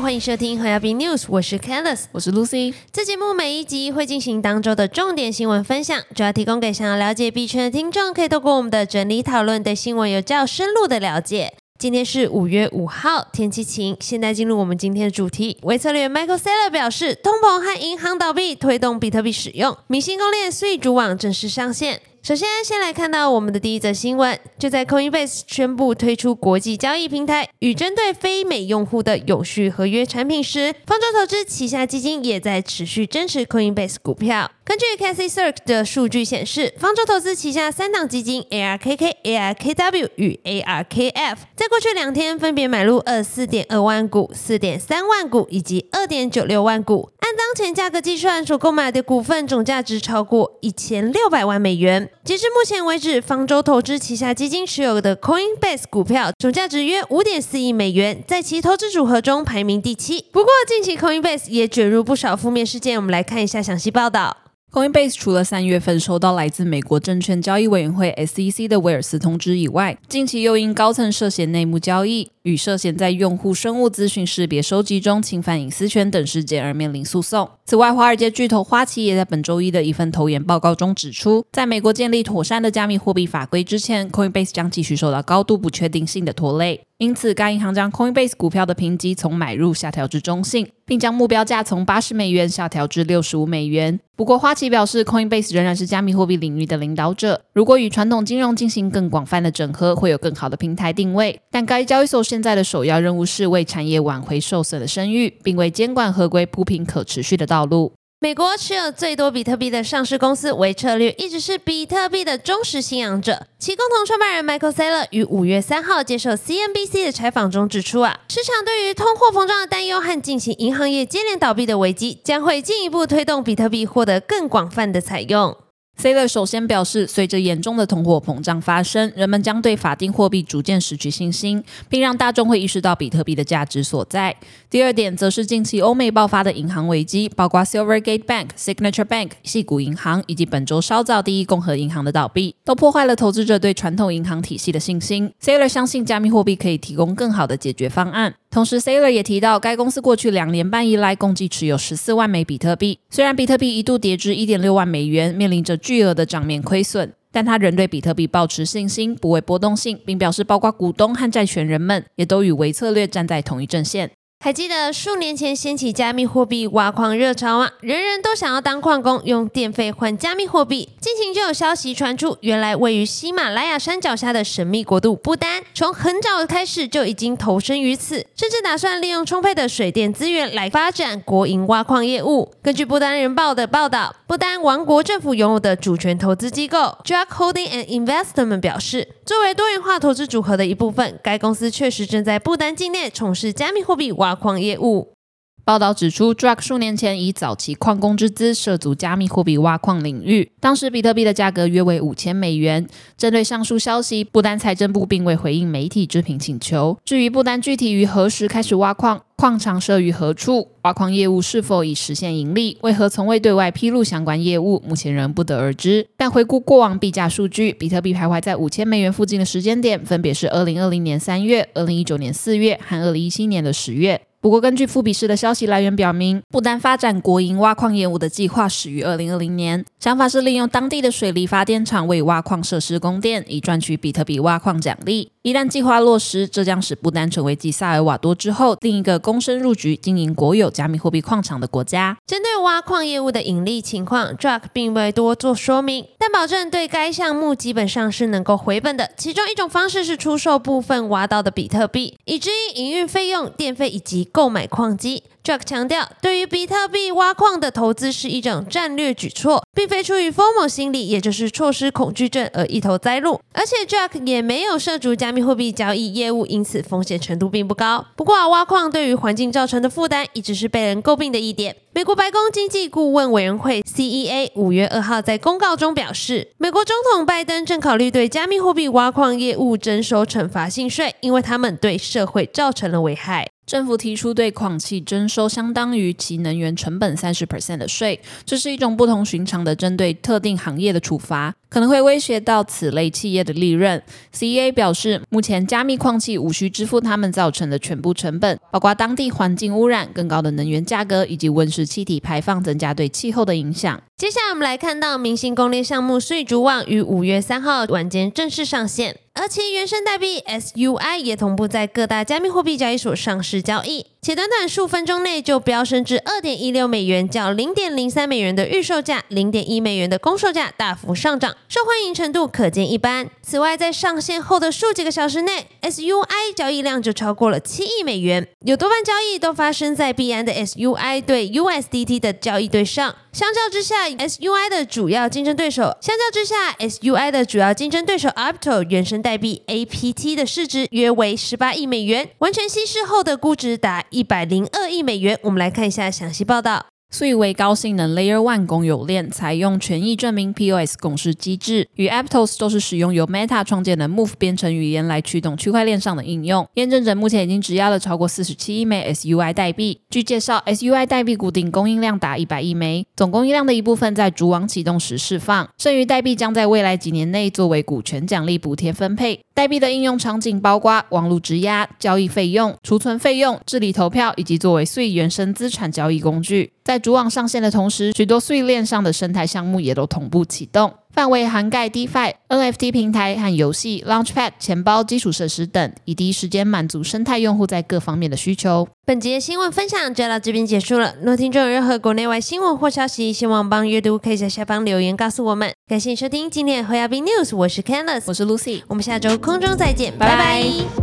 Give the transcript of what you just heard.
好，欢迎收听和亚比 News，我是 Candice，我是 Lucy。这节目每一集会进行当周的重点新闻分享，主要提供给想要了解币圈的听众，可以透过我们的整理讨论，对新闻有较深入的了解。今天是五月五号，天气晴。现在进入我们今天的主题。微策略 Michael Saylor 表示，通膨和银行倒闭推动比特币使用，明星公链 Sui 主网正式上线。首先，先来看到我们的第一则新闻。就在 Coinbase 宣布推出国际交易平台与针对非美用户的永续合约产品时，方舟投资旗下基金也在持续增持 Coinbase 股票。根据 Cassie Cirque 的数据显示，方舟投资旗下三档基金 ARKK、ARKW 与 ARKF，在过去两天分别买入二四点二万股、四点三万股以及二点九六万股。当前价格计算，所购买的股份总价值超过一千六百万美元。截至目前为止，方舟投资旗下基金持有的 Coinbase 股票总价值约五点四亿美元，在其投资组合中排名第七。不过，近期 Coinbase 也卷入不少负面事件，我们来看一下详细报道。Coinbase 除了三月份收到来自美国证券交易委员会 SEC 的威尔斯通知以外，近期又因高层涉嫌内幕交易与涉嫌在用户生物资讯识别收集中侵犯隐私权等事件而面临诉讼。此外，华尔街巨头花旗也在本周一的一份投研报告中指出，在美国建立妥善的加密货币法规之前，Coinbase 将继续受到高度不确定性的拖累。因此，该银行将 Coinbase 股票的评级从买入下调至中性，并将目标价从八十美元下调至六十五美元。不过，花旗表示，Coinbase 仍然是加密货币领域的领导者。如果与传统金融进行更广泛的整合，会有更好的平台定位。但该交易所现在的首要任务是为产业挽回受损的声誉，并为监管合规铺平可持续的道路。美国持有最多比特币的上市公司为策略，一直是比特币的忠实信仰者。其共同创办人 Michael Saylor 于五月三号接受 CNBC 的采访中指出，啊，市场对于通货膨胀的担忧和进行银行业接连倒闭的危机，将会进一步推动比特币获得更广泛的采用。Saylor 首先表示，随着严重的通货膨胀发生，人们将对法定货币逐渐失去信心，并让大众会意识到比特币的价值所在。第二点则是近期欧美爆发的银行危机，包括 Silvergate Bank、Signature Bank、系股银行以及本周稍早第一共和银行的倒闭，都破坏了投资者对传统银行体系的信心。Saylor 相信加密货币可以提供更好的解决方案。同时，Sailor 也提到，该公司过去两年半以来共计持有十四万枚比特币。虽然比特币一度跌至一点六万美元，面临着巨额的账面亏损，但他仍对比特币保持信心，不畏波动性，并表示，包括股东和债权人们也都与微策略站在同一阵线。还记得数年前掀起加密货币挖矿热潮吗？人人都想要当矿工，用电费换加密货币。近期就有消息传出，原来位于喜马拉雅山脚下的神秘国度不丹，从很早开始就已经投身于此，甚至打算利用充沛的水电资源来发展国营挖矿业务。根据不丹人报的报道，不丹王国政府拥有的主权投资机构 Jack Holding and Investment 表示，作为多元化投资组合的一部分，该公司确实正在不丹境内从事加密货币挖。挖矿业务。报道指出 d r u g 数年前以早期矿工之资涉足加密货币挖矿领域，当时比特币的价格约为五千美元。针对上述消息，不丹财政部并未回应媒体置评请求。至于不丹具体于何时开始挖矿，矿场设于何处，挖矿业务是否已实现盈利，为何从未对外披露相关业务，目前仍不得而知。但回顾过往币价数据，比特币徘徊在五千美元附近的时间点，分别是二零二零年三月、二零一九年四月和二零一七年的十月。不过，根据富比士的消息来源表明，不丹发展国营挖矿业务的计划始于二零二零年，想法是利用当地的水力发电厂为挖矿设施供电，以赚取比特币挖矿奖励。一旦计划落实，这将使不丹成为继萨尔瓦多之后另一个躬身入局经营国有加密货币矿场的国家。针对挖矿业务的盈利情况，Druck 并未多做说明，但保证对该项目基本上是能够回本的。其中一种方式是出售部分挖到的比特币，以支应营运费用、电费以及购买矿机。Jack 强调，对于比特币挖矿的投资是一种战略举措，并非出于 FOMO 心理，也就是错失恐惧症而一头栽入。而且 Jack 也没有涉足加密货币交易业务，因此风险程度并不高。不过，挖矿对于环境造成的负担一直是被人诟病的一点。美国白宫经济顾问委员会 （CEA） 五月二号在公告中表示，美国总统拜登正考虑对加密货币挖矿业务征收惩罚性税，因为他们对社会造成了危害。政府提出对矿气征收相当于其能源成本三十 percent 的税，这是一种不同寻常的针对特定行业的处罚。可能会威胁到此类企业的利润。CEA 表示，目前加密矿器无需支付他们造成的全部成本，包括当地环境污染、更高的能源价格以及温室气体排放增加对气候的影响。接下来我们来看到明星攻略项目税竹网于五月三号晚间正式上线。而其原生代币 SUI 也同步在各大加密货币交易所上市交易，且短短数分钟内就飙升至二点一六美元，较零点零三美元的预售价、零点一美元的公售价大幅上涨，受欢迎程度可见一斑。此外，在上线后的数几个小时内，SUI 交易量就超过了七亿美元，有多半交易都发生在币安的 SUI 对 USDT 的交易对上。相较之下，SUI 的主要竞争对手，相较之下，SUI 的主要竞争对手 Apto 原生代币 APT 的市值约为十八亿美元，完全稀释后的估值达一百零二亿美元。我们来看一下详细报道。素以为高性能 Layer One 公有链采用权益证明 POS 共识机制，与 Aptos 都是使用由 Meta 创建的 Move 编程语言来驱动区块链上的应用。验证者目前已经质押了超过四十七亿枚 SUI 代币。据介绍，SUI 代币固定供应量达一百亿枚，总供应量的一部分在主网启动时释放，剩余代币将在未来几年内作为股权奖励补贴分配。代币的应用场景包括网络质押、交易费用、储存费用、治理投票，以及作为税原生资产交易工具。在主网上线的同时，许多碎链上的生态项目也都同步启动，范围涵盖 DeFi、NFT 平台和游戏、Launchpad、钱包、基础设施等，以第一时间满足生态用户在各方面的需求。本节新闻分享就到这边结束了。若听众有任何国内外新闻或消息，希望帮阅读，可以在下方留言告诉我们。感谢收听今天的 h o y a b News，我是 Candice，我是 Lucy，我们下周空中再见，拜拜。